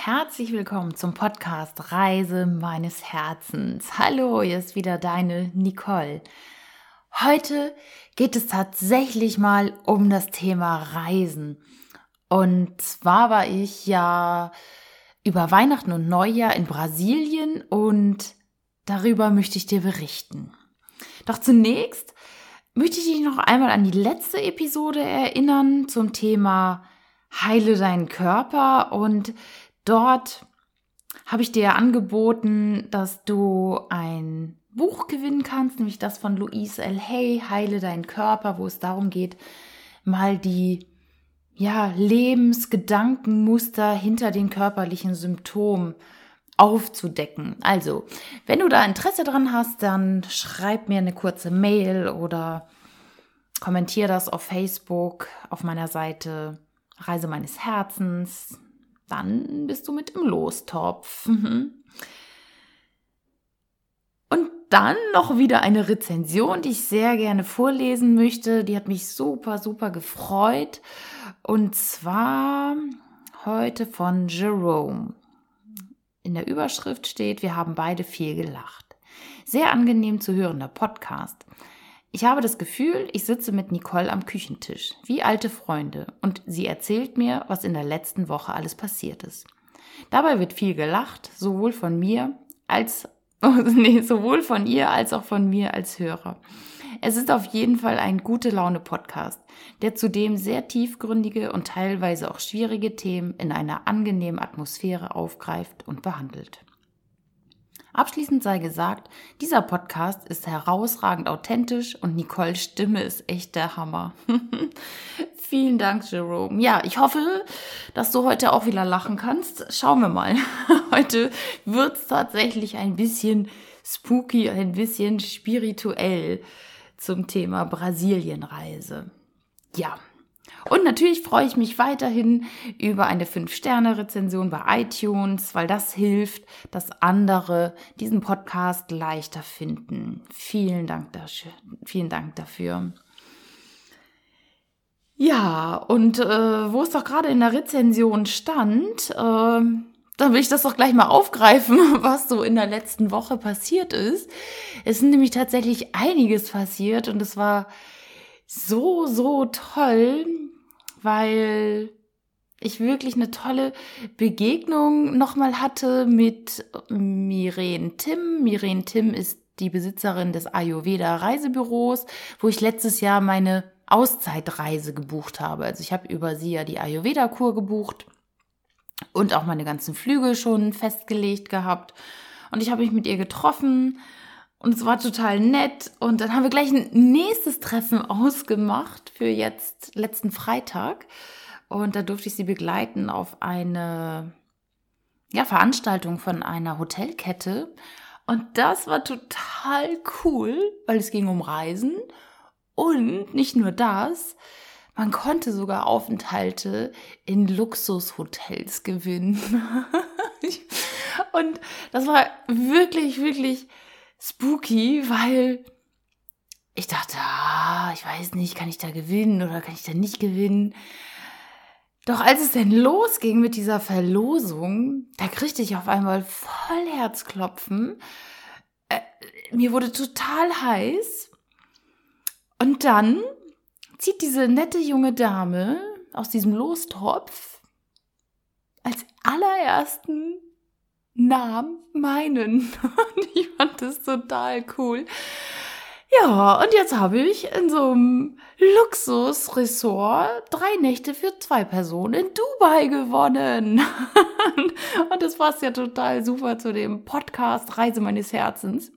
Herzlich willkommen zum Podcast Reise meines Herzens. Hallo, hier ist wieder deine Nicole. Heute geht es tatsächlich mal um das Thema Reisen. Und zwar war ich ja über Weihnachten und Neujahr in Brasilien und darüber möchte ich dir berichten. Doch zunächst möchte ich dich noch einmal an die letzte Episode erinnern zum Thema Heile deinen Körper und dort habe ich dir angeboten, dass du ein Buch gewinnen kannst, nämlich das von Louise L. Hay, Heile deinen Körper, wo es darum geht, mal die ja, Lebensgedankenmuster hinter den körperlichen Symptomen aufzudecken. Also, wenn du da Interesse dran hast, dann schreib mir eine kurze Mail oder kommentier das auf Facebook auf meiner Seite Reise meines Herzens. Dann bist du mit im Lostopf. Mhm. Und dann noch wieder eine Rezension, die ich sehr gerne vorlesen möchte. Die hat mich super, super gefreut. Und zwar heute von Jerome. In der Überschrift steht, wir haben beide viel gelacht. Sehr angenehm zu hörender Podcast. Ich habe das Gefühl, ich sitze mit Nicole am Küchentisch, wie alte Freunde, und sie erzählt mir, was in der letzten Woche alles passiert ist. Dabei wird viel gelacht, sowohl von mir als nee, sowohl von ihr als auch von mir als Hörer. Es ist auf jeden Fall ein gute Laune Podcast, der zudem sehr tiefgründige und teilweise auch schwierige Themen in einer angenehmen Atmosphäre aufgreift und behandelt. Abschließend sei gesagt, dieser Podcast ist herausragend authentisch und Nicoles Stimme ist echt der Hammer. Vielen Dank, Jerome. Ja, ich hoffe, dass du heute auch wieder lachen kannst. Schauen wir mal. Heute wird es tatsächlich ein bisschen spooky, ein bisschen spirituell zum Thema Brasilienreise. Ja. Und natürlich freue ich mich weiterhin über eine 5-Sterne-Rezension bei iTunes, weil das hilft, dass andere diesen Podcast leichter finden. Vielen Dank dafür. Vielen Dank dafür. Ja, und äh, wo es doch gerade in der Rezension stand, äh, dann will ich das doch gleich mal aufgreifen, was so in der letzten Woche passiert ist. Es sind nämlich tatsächlich einiges passiert und es war so, so toll, weil ich wirklich eine tolle Begegnung nochmal hatte mit Miren Tim. Miren Tim ist die Besitzerin des Ayurveda Reisebüros, wo ich letztes Jahr meine Auszeitreise gebucht habe. Also ich habe über sie ja die Ayurveda-Kur gebucht und auch meine ganzen Flüge schon festgelegt gehabt. Und ich habe mich mit ihr getroffen und es war total nett. Und dann haben wir gleich ein nächstes Treffen ausgemacht für jetzt letzten Freitag. Und da durfte ich sie begleiten auf eine ja, Veranstaltung von einer Hotelkette. Und das war total cool, weil es ging um Reisen und nicht nur das, man konnte sogar Aufenthalte in Luxushotels gewinnen. und das war wirklich, wirklich spooky, weil ich dachte, ah, ich weiß nicht, kann ich da gewinnen oder kann ich da nicht gewinnen? Doch als es denn losging mit dieser Verlosung, da kriegte ich auf einmal voll Herzklopfen. Äh, mir wurde total heiß und dann zieht diese nette junge Dame aus diesem Lostopf als allerersten Namen meinen. Und ich fand das total cool. Ja, und jetzt habe ich in so einem Luxusresort drei Nächte für zwei Personen in Dubai gewonnen. und das passt ja total super zu dem Podcast Reise meines Herzens.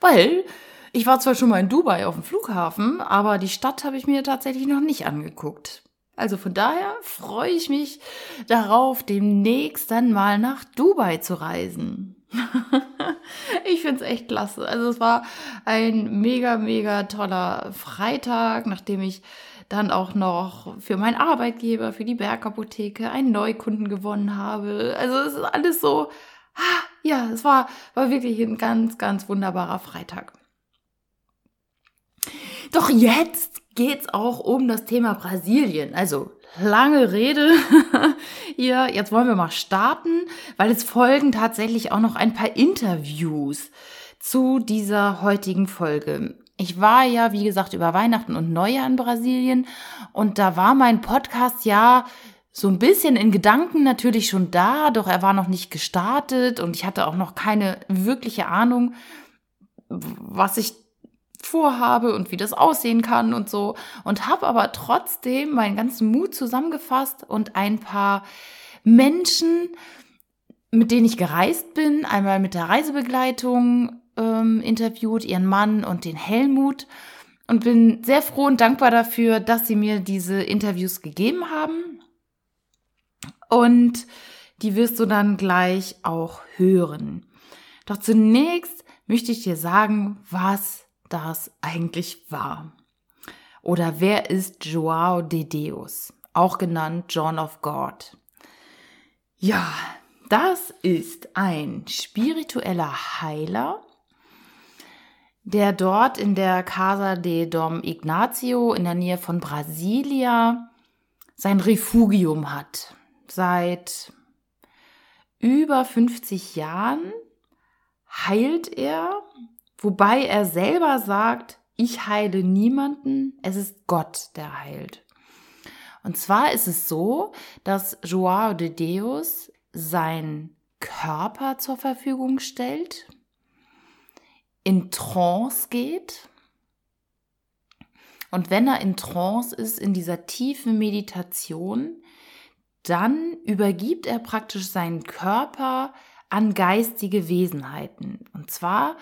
Weil ich war zwar schon mal in Dubai auf dem Flughafen, aber die Stadt habe ich mir tatsächlich noch nicht angeguckt. Also von daher freue ich mich darauf, demnächst dann mal nach Dubai zu reisen. ich finde es echt klasse. Also es war ein mega, mega toller Freitag, nachdem ich dann auch noch für meinen Arbeitgeber, für die Bergapotheke einen Neukunden gewonnen habe. Also es ist alles so, ah, ja, es war, war wirklich ein ganz, ganz wunderbarer Freitag. Doch jetzt geht's auch um das Thema Brasilien. Also lange Rede. Hier, jetzt wollen wir mal starten, weil es folgen tatsächlich auch noch ein paar Interviews zu dieser heutigen Folge. Ich war ja, wie gesagt, über Weihnachten und Neujahr in Brasilien und da war mein Podcast ja so ein bisschen in Gedanken natürlich schon da, doch er war noch nicht gestartet und ich hatte auch noch keine wirkliche Ahnung, was ich vorhabe und wie das aussehen kann und so und habe aber trotzdem meinen ganzen Mut zusammengefasst und ein paar Menschen, mit denen ich gereist bin, einmal mit der Reisebegleitung ähm, interviewt, ihren Mann und den Helmut und bin sehr froh und dankbar dafür, dass sie mir diese Interviews gegeben haben. Und die wirst du dann gleich auch hören. Doch zunächst möchte ich dir sagen, was das eigentlich war. Oder wer ist Joao de Deus, auch genannt John of God? Ja, das ist ein spiritueller Heiler, der dort in der Casa de Dom Ignacio in der Nähe von Brasilia sein Refugium hat. Seit über 50 Jahren heilt er Wobei er selber sagt, ich heile niemanden, es ist Gott, der heilt. Und zwar ist es so, dass Joao de Deus seinen Körper zur Verfügung stellt, in Trance geht. Und wenn er in Trance ist, in dieser tiefen Meditation, dann übergibt er praktisch seinen Körper an geistige Wesenheiten. Und zwar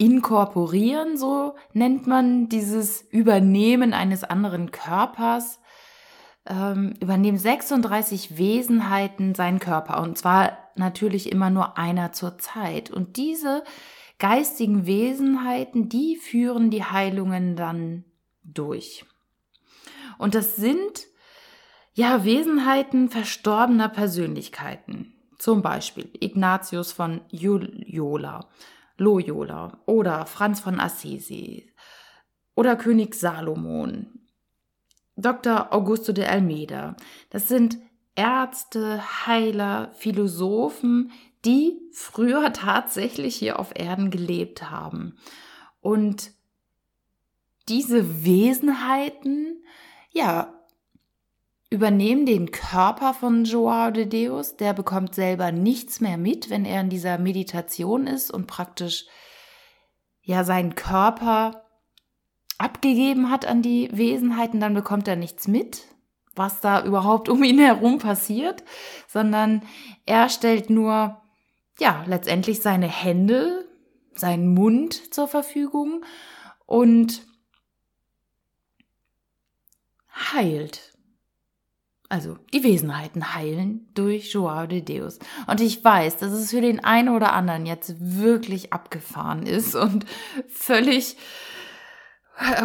inkorporieren, so nennt man dieses Übernehmen eines anderen Körpers, ähm, übernehmen 36 Wesenheiten seinen Körper und zwar natürlich immer nur einer zur Zeit. Und diese geistigen Wesenheiten, die führen die Heilungen dann durch. Und das sind ja Wesenheiten verstorbener Persönlichkeiten. Zum Beispiel Ignatius von Loyola Loyola oder Franz von Assisi oder König Salomon, Dr. Augusto de Almeida. Das sind Ärzte, Heiler, Philosophen, die früher tatsächlich hier auf Erden gelebt haben. Und diese Wesenheiten, ja, übernehmen den Körper von Joao de Deus. Der bekommt selber nichts mehr mit, wenn er in dieser Meditation ist und praktisch ja seinen Körper abgegeben hat an die Wesenheiten, dann bekommt er nichts mit, was da überhaupt um ihn herum passiert, sondern er stellt nur ja letztendlich seine Hände, seinen Mund zur Verfügung und heilt also die Wesenheiten heilen durch Joao de Deus. Und ich weiß, dass es für den einen oder anderen jetzt wirklich abgefahren ist und völlig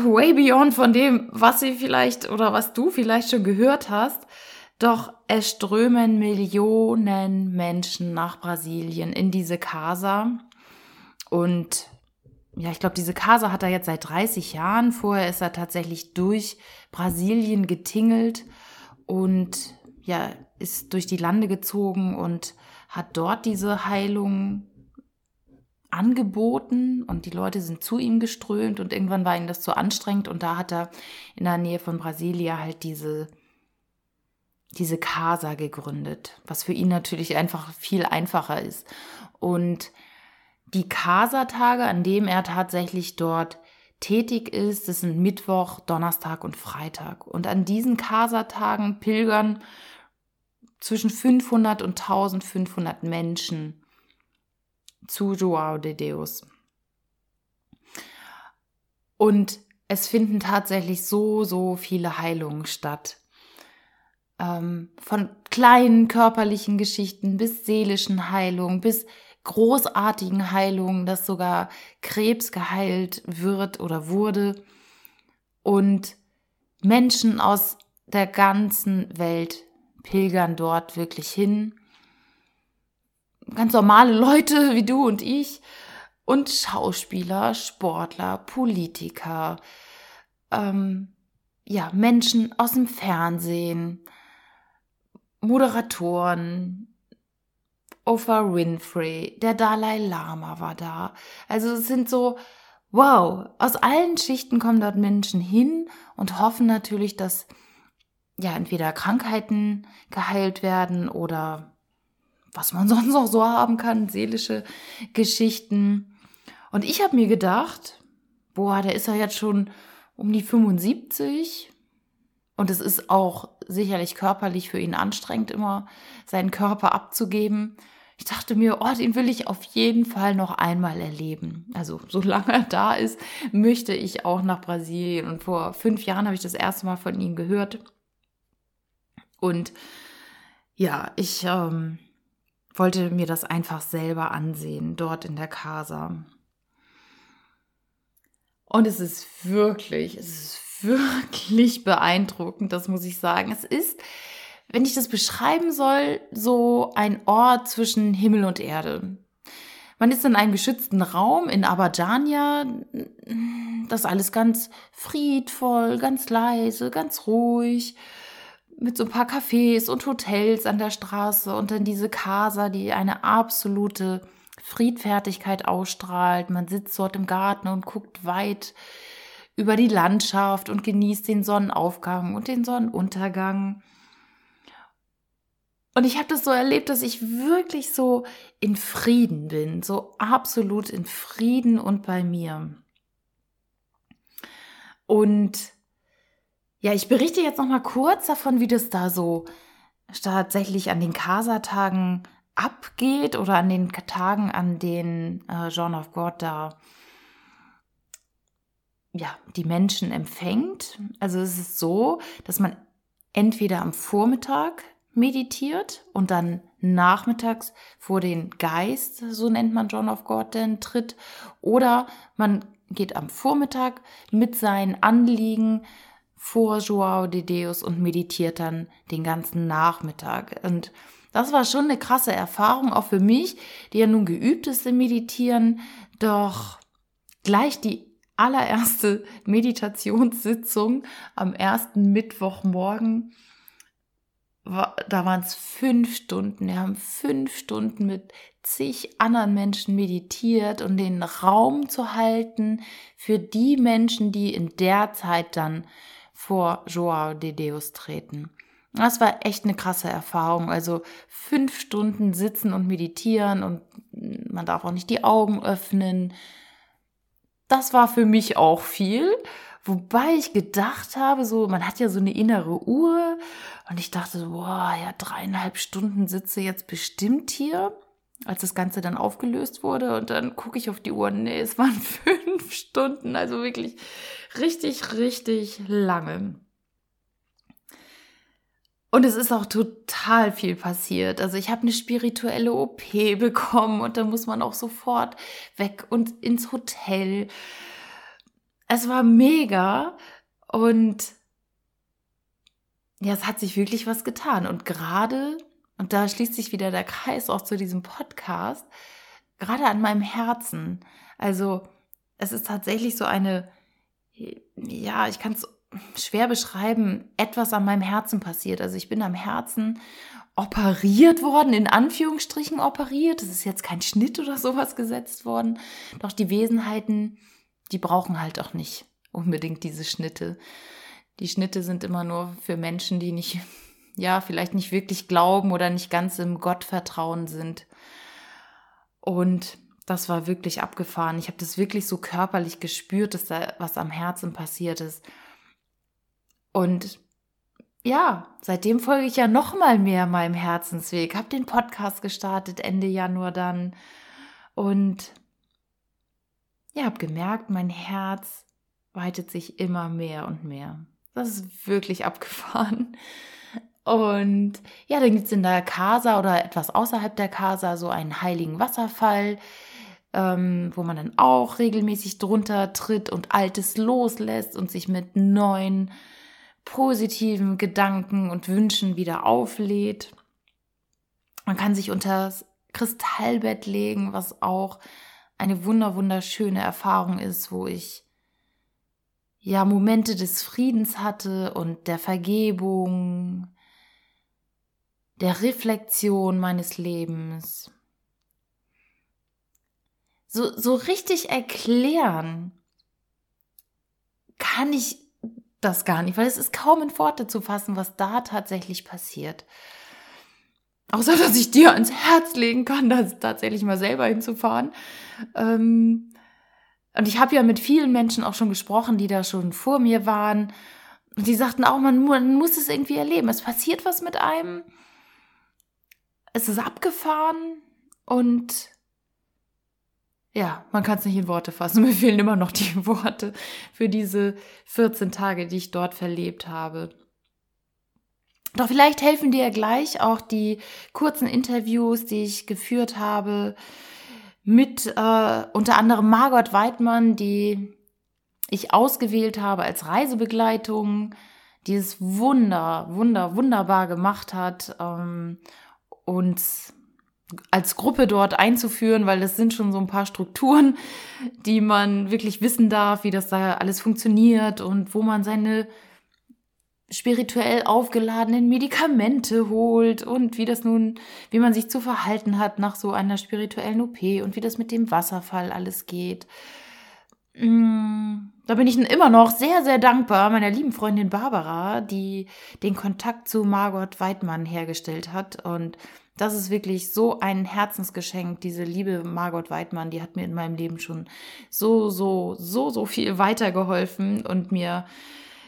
way beyond von dem, was sie vielleicht oder was du vielleicht schon gehört hast. Doch es strömen Millionen Menschen nach Brasilien in diese Casa. Und ja, ich glaube, diese Casa hat er jetzt seit 30 Jahren. Vorher ist er tatsächlich durch Brasilien getingelt und ja, ist durch die Lande gezogen und hat dort diese Heilung angeboten und die Leute sind zu ihm geströmt und irgendwann war ihm das zu anstrengend und da hat er in der Nähe von Brasilia halt diese diese Casa gegründet, was für ihn natürlich einfach viel einfacher ist. Und die Casa-Tage, an dem er tatsächlich dort tätig ist. Das sind Mittwoch, Donnerstag und Freitag. Und an diesen Kasatagen pilgern zwischen 500 und 1500 Menschen zu Joao de Deus. Und es finden tatsächlich so, so viele Heilungen statt. Ähm, von kleinen körperlichen Geschichten bis seelischen Heilungen, bis großartigen Heilungen, dass sogar Krebs geheilt wird oder wurde und Menschen aus der ganzen Welt pilgern dort wirklich hin. Ganz normale Leute wie du und ich und Schauspieler, Sportler, Politiker, ähm, ja, Menschen aus dem Fernsehen, Moderatoren, Oprah Winfrey, der Dalai Lama war da. Also es sind so, wow, aus allen Schichten kommen dort Menschen hin und hoffen natürlich, dass ja entweder Krankheiten geheilt werden oder was man sonst noch so haben kann, seelische Geschichten. Und ich habe mir gedacht, boah, der ist ja jetzt schon um die 75 und es ist auch sicherlich körperlich für ihn anstrengend, immer seinen Körper abzugeben. Ich dachte mir, oh, den will ich auf jeden Fall noch einmal erleben. Also, solange er da ist, möchte ich auch nach Brasilien. Und vor fünf Jahren habe ich das erste Mal von ihm gehört. Und ja, ich ähm, wollte mir das einfach selber ansehen, dort in der Casa. Und es ist wirklich, es ist wirklich beeindruckend, das muss ich sagen. Es ist, wenn ich das beschreiben soll, so ein Ort zwischen Himmel und Erde. Man ist in einem geschützten Raum in Abadjania. Das alles ganz friedvoll, ganz leise, ganz ruhig. Mit so ein paar Cafés und Hotels an der Straße und dann diese Casa, die eine absolute Friedfertigkeit ausstrahlt. Man sitzt dort im Garten und guckt weit über die Landschaft und genießt den Sonnenaufgang und den Sonnenuntergang. Und ich habe das so erlebt, dass ich wirklich so in Frieden bin, so absolut in Frieden und bei mir. Und ja, ich berichte jetzt noch mal kurz davon, wie das da so tatsächlich an den Casa-Tagen abgeht oder an den Tagen, an denen äh, John of God da ja, die Menschen empfängt. Also es ist so, dass man entweder am Vormittag meditiert und dann nachmittags vor den Geist, so nennt man John of God, denn tritt, oder man geht am Vormittag mit seinen Anliegen vor Joao de Deus und meditiert dann den ganzen Nachmittag. Und das war schon eine krasse Erfahrung, auch für mich, die ja nun geübt ist im Meditieren, doch gleich die allererste Meditationssitzung am ersten Mittwochmorgen. Da waren es fünf Stunden. Wir haben fünf Stunden mit zig anderen Menschen meditiert und den Raum zu halten für die Menschen, die in der Zeit dann vor Joao de Deus treten. Das war echt eine krasse Erfahrung. Also fünf Stunden sitzen und meditieren und man darf auch nicht die Augen öffnen das war für mich auch viel. Wobei ich gedacht habe, so, man hat ja so eine innere Uhr und ich dachte so, boah, ja, dreieinhalb Stunden sitze jetzt bestimmt hier, als das Ganze dann aufgelöst wurde und dann gucke ich auf die Uhr, nee, es waren fünf Stunden, also wirklich richtig, richtig lange. Und es ist auch total viel passiert. Also ich habe eine spirituelle OP bekommen und da muss man auch sofort weg und ins Hotel. Es war mega und ja, es hat sich wirklich was getan. Und gerade, und da schließt sich wieder der Kreis auch zu diesem Podcast, gerade an meinem Herzen. Also es ist tatsächlich so eine, ja, ich kann es schwer beschreiben, etwas an meinem Herzen passiert. Also ich bin am Herzen operiert worden, in Anführungsstrichen operiert. Es ist jetzt kein Schnitt oder sowas gesetzt worden. Doch die Wesenheiten, die brauchen halt auch nicht unbedingt diese Schnitte. Die Schnitte sind immer nur für Menschen, die nicht, ja, vielleicht nicht wirklich glauben oder nicht ganz im Gottvertrauen sind. Und das war wirklich abgefahren. Ich habe das wirklich so körperlich gespürt, dass da was am Herzen passiert ist. Und ja, seitdem folge ich ja noch mal mehr meinem Herzensweg. Habe den Podcast gestartet Ende Januar dann und ja, habe gemerkt, mein Herz weitet sich immer mehr und mehr. Das ist wirklich abgefahren. Und ja, dann gibt es in der Casa oder etwas außerhalb der Casa so einen heiligen Wasserfall, ähm, wo man dann auch regelmäßig drunter tritt und Altes loslässt und sich mit neuen positiven Gedanken und Wünschen wieder auflädt. Man kann sich unter das Kristallbett legen, was auch eine wunder wunderschöne Erfahrung ist, wo ich ja Momente des Friedens hatte und der Vergebung, der Reflexion meines Lebens. So, so richtig erklären kann ich das gar nicht, weil es ist kaum in Worte zu fassen, was da tatsächlich passiert. Außer, dass ich dir ans Herz legen kann, das tatsächlich mal selber hinzufahren. Ähm, und ich habe ja mit vielen Menschen auch schon gesprochen, die da schon vor mir waren. Und die sagten auch, man, man muss es irgendwie erleben. Es passiert was mit einem. Es ist abgefahren und ja, man kann es nicht in Worte fassen. Mir fehlen immer noch die Worte für diese 14 Tage, die ich dort verlebt habe. Doch vielleicht helfen dir gleich auch die kurzen Interviews, die ich geführt habe mit äh, unter anderem Margot Weidmann, die ich ausgewählt habe als Reisebegleitung, die es wunder, wunder, wunderbar gemacht hat, ähm, uns als Gruppe dort einzuführen, weil das sind schon so ein paar Strukturen, die man wirklich wissen darf, wie das da alles funktioniert und wo man seine spirituell aufgeladenen Medikamente holt und wie das nun, wie man sich zu verhalten hat nach so einer spirituellen OP und wie das mit dem Wasserfall alles geht. Mm, da bin ich immer noch sehr, sehr dankbar meiner lieben Freundin Barbara, die den Kontakt zu Margot Weidmann hergestellt hat. Und das ist wirklich so ein Herzensgeschenk, diese liebe Margot Weidmann, die hat mir in meinem Leben schon so, so, so, so viel weitergeholfen und mir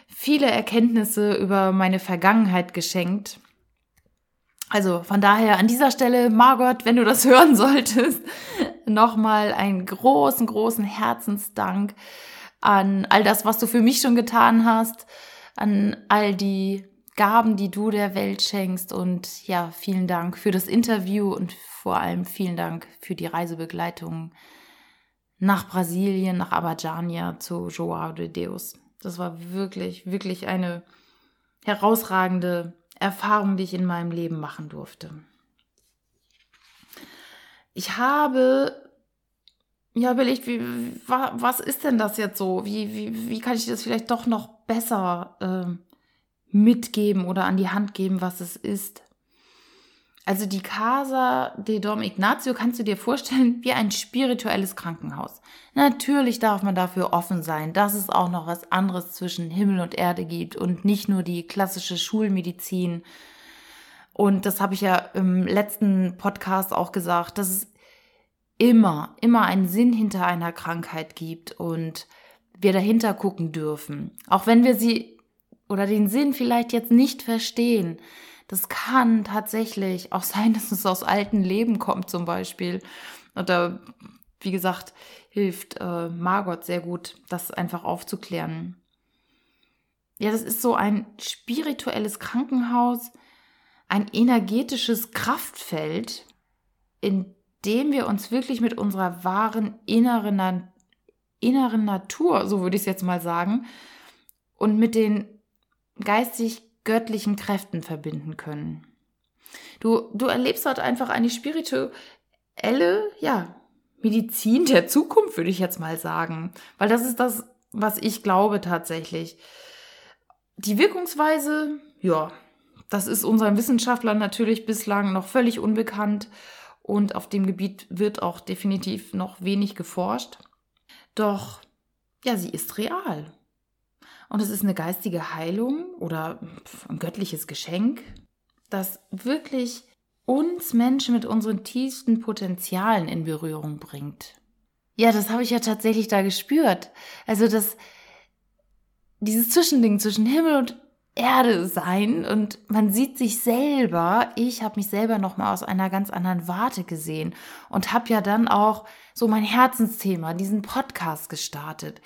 viele Erkenntnisse über meine Vergangenheit geschenkt. Also von daher an dieser Stelle, Margot, wenn du das hören solltest, nochmal einen großen, großen Herzensdank an all das, was du für mich schon getan hast, an all die Gaben, die du der Welt schenkst und ja, vielen Dank für das Interview und vor allem vielen Dank für die Reisebegleitung nach Brasilien, nach Abadjania zu Joao de Deus. Das war wirklich, wirklich eine herausragende Erfahrung, die ich in meinem Leben machen durfte. Ich habe ja überlegt, wie, was ist denn das jetzt so? Wie, wie, wie kann ich das vielleicht doch noch besser äh, mitgeben oder an die Hand geben, was es ist? Also die Casa de Dom Ignazio kannst du dir vorstellen wie ein spirituelles Krankenhaus. Natürlich darf man dafür offen sein, dass es auch noch was anderes zwischen Himmel und Erde gibt und nicht nur die klassische Schulmedizin. Und das habe ich ja im letzten Podcast auch gesagt, dass es immer, immer einen Sinn hinter einer Krankheit gibt und wir dahinter gucken dürfen. Auch wenn wir sie oder den Sinn vielleicht jetzt nicht verstehen, das kann tatsächlich auch sein, dass es aus alten Leben kommt zum Beispiel. Da, wie gesagt, hilft äh, Margot sehr gut, das einfach aufzuklären. Ja, das ist so ein spirituelles Krankenhaus, ein energetisches Kraftfeld, in dem wir uns wirklich mit unserer wahren inneren, inneren Natur, so würde ich es jetzt mal sagen, und mit den geistig göttlichen Kräften verbinden können. Du, du erlebst dort einfach eine spirituelle, ja, Medizin der Zukunft, würde ich jetzt mal sagen. Weil das ist das, was ich glaube tatsächlich. Die Wirkungsweise, ja, das ist unseren Wissenschaftlern natürlich bislang noch völlig unbekannt und auf dem Gebiet wird auch definitiv noch wenig geforscht. Doch, ja, sie ist real. Und es ist eine geistige Heilung oder ein göttliches Geschenk, das wirklich uns Menschen mit unseren tiefsten Potenzialen in Berührung bringt. Ja, das habe ich ja tatsächlich da gespürt. Also das, dieses Zwischending zwischen Himmel und Erde sein und man sieht sich selber, ich habe mich selber noch mal aus einer ganz anderen Warte gesehen und habe ja dann auch so mein Herzensthema, diesen Podcast gestartet,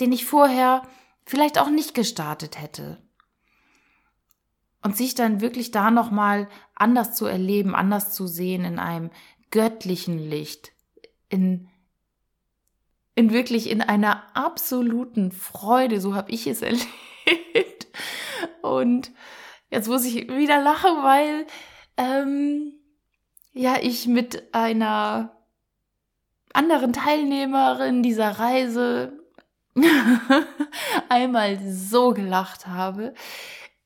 den ich vorher vielleicht auch nicht gestartet hätte. Und sich dann wirklich da nochmal anders zu erleben, anders zu sehen in einem göttlichen Licht, in, in wirklich in einer absoluten Freude, so habe ich es erlebt. Und jetzt muss ich wieder lachen, weil ähm, ja ich mit einer anderen Teilnehmerin dieser Reise einmal so gelacht habe.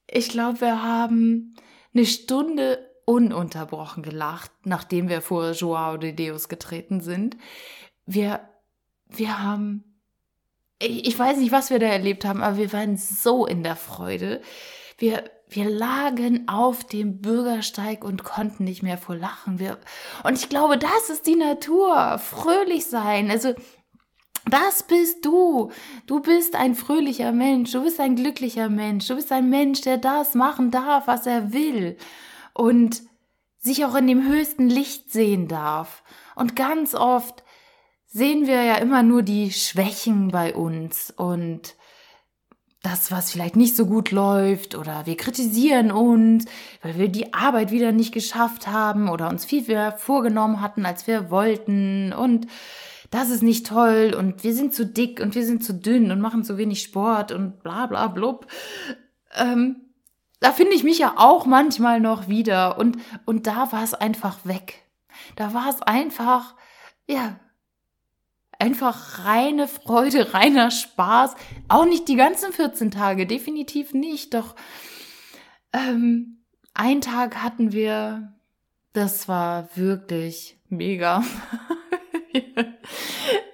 Ich glaube, wir haben eine Stunde ununterbrochen gelacht, nachdem wir vor Joao de Deus getreten sind. Wir, wir haben, ich weiß nicht, was wir da erlebt haben, aber wir waren so in der Freude. Wir, wir lagen auf dem Bürgersteig und konnten nicht mehr vor Lachen. Wir, und ich glaube, das ist die Natur. Fröhlich sein. Also, das bist du. Du bist ein fröhlicher Mensch. Du bist ein glücklicher Mensch. Du bist ein Mensch, der das machen darf, was er will. Und sich auch in dem höchsten Licht sehen darf. Und ganz oft sehen wir ja immer nur die Schwächen bei uns und das, was vielleicht nicht so gut läuft oder wir kritisieren uns, weil wir die Arbeit wieder nicht geschafft haben oder uns viel mehr vorgenommen hatten, als wir wollten und das ist nicht toll und wir sind zu dick und wir sind zu dünn und machen zu wenig Sport und bla bla blub. Ähm, da finde ich mich ja auch manchmal noch wieder und, und da war es einfach weg. Da war es einfach, ja, einfach reine Freude, reiner Spaß. Auch nicht die ganzen 14 Tage, definitiv nicht. Doch ähm, einen Tag hatten wir, das war wirklich mega.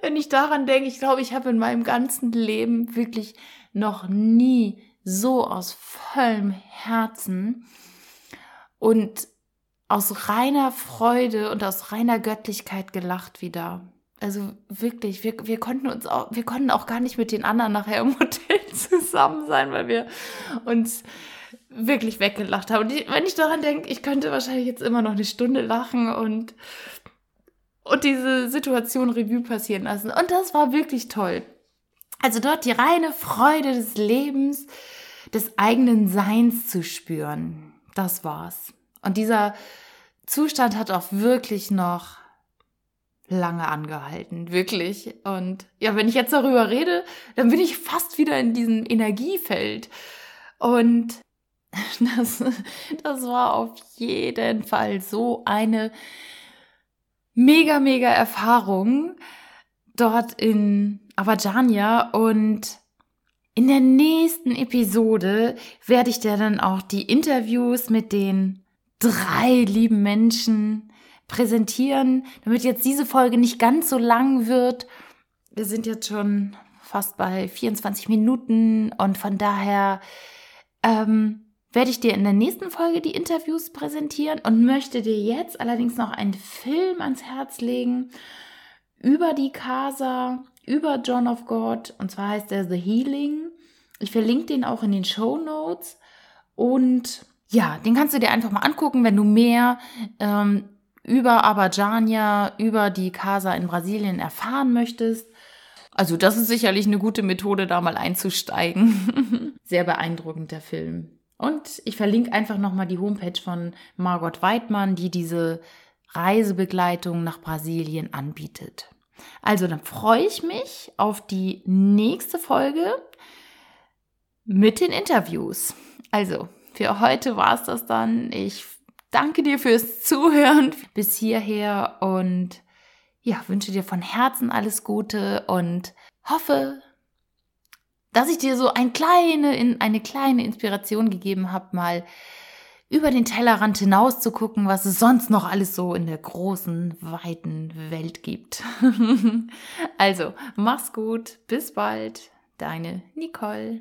Wenn ich daran denke, ich glaube, ich habe in meinem ganzen Leben wirklich noch nie so aus vollem Herzen und aus reiner Freude und aus reiner Göttlichkeit gelacht wieder. Also wirklich, wir, wir konnten uns auch, wir konnten auch gar nicht mit den anderen nachher im Hotel zusammen sein, weil wir uns wirklich weggelacht haben. Und ich, wenn ich daran denke, ich könnte wahrscheinlich jetzt immer noch eine Stunde lachen und, und diese Situation Revue passieren lassen. Und das war wirklich toll. Also dort die reine Freude des Lebens, des eigenen Seins zu spüren. Das war's. Und dieser Zustand hat auch wirklich noch lange angehalten, wirklich. Und ja, wenn ich jetzt darüber rede, dann bin ich fast wieder in diesem Energiefeld. Und das, das war auf jeden Fall so eine mega, mega Erfahrung dort in Avajania und in der nächsten Episode werde ich dir dann auch die Interviews mit den drei lieben Menschen präsentieren, damit jetzt diese Folge nicht ganz so lang wird. Wir sind jetzt schon fast bei 24 Minuten und von daher ähm, werde ich dir in der nächsten Folge die Interviews präsentieren und möchte dir jetzt allerdings noch einen Film ans Herz legen über die Casa, über John of God und zwar heißt er The Healing. Ich verlinke den auch in den Show Notes und ja, den kannst du dir einfach mal angucken, wenn du mehr ähm, über Abadjania, über die Casa in Brasilien erfahren möchtest. Also das ist sicherlich eine gute Methode, da mal einzusteigen. Sehr beeindruckend der Film. Und ich verlinke einfach nochmal die Homepage von Margot Weidmann, die diese Reisebegleitung nach Brasilien anbietet. Also dann freue ich mich auf die nächste Folge mit den Interviews. Also, für heute war es das dann. Ich danke dir fürs Zuhören bis hierher und ja, wünsche dir von Herzen alles Gute und hoffe, dass ich dir so ein kleine, eine kleine Inspiration gegeben habe, mal über den Tellerrand hinaus zu gucken, was es sonst noch alles so in der großen, weiten Welt gibt. also, mach's gut, bis bald, deine Nicole.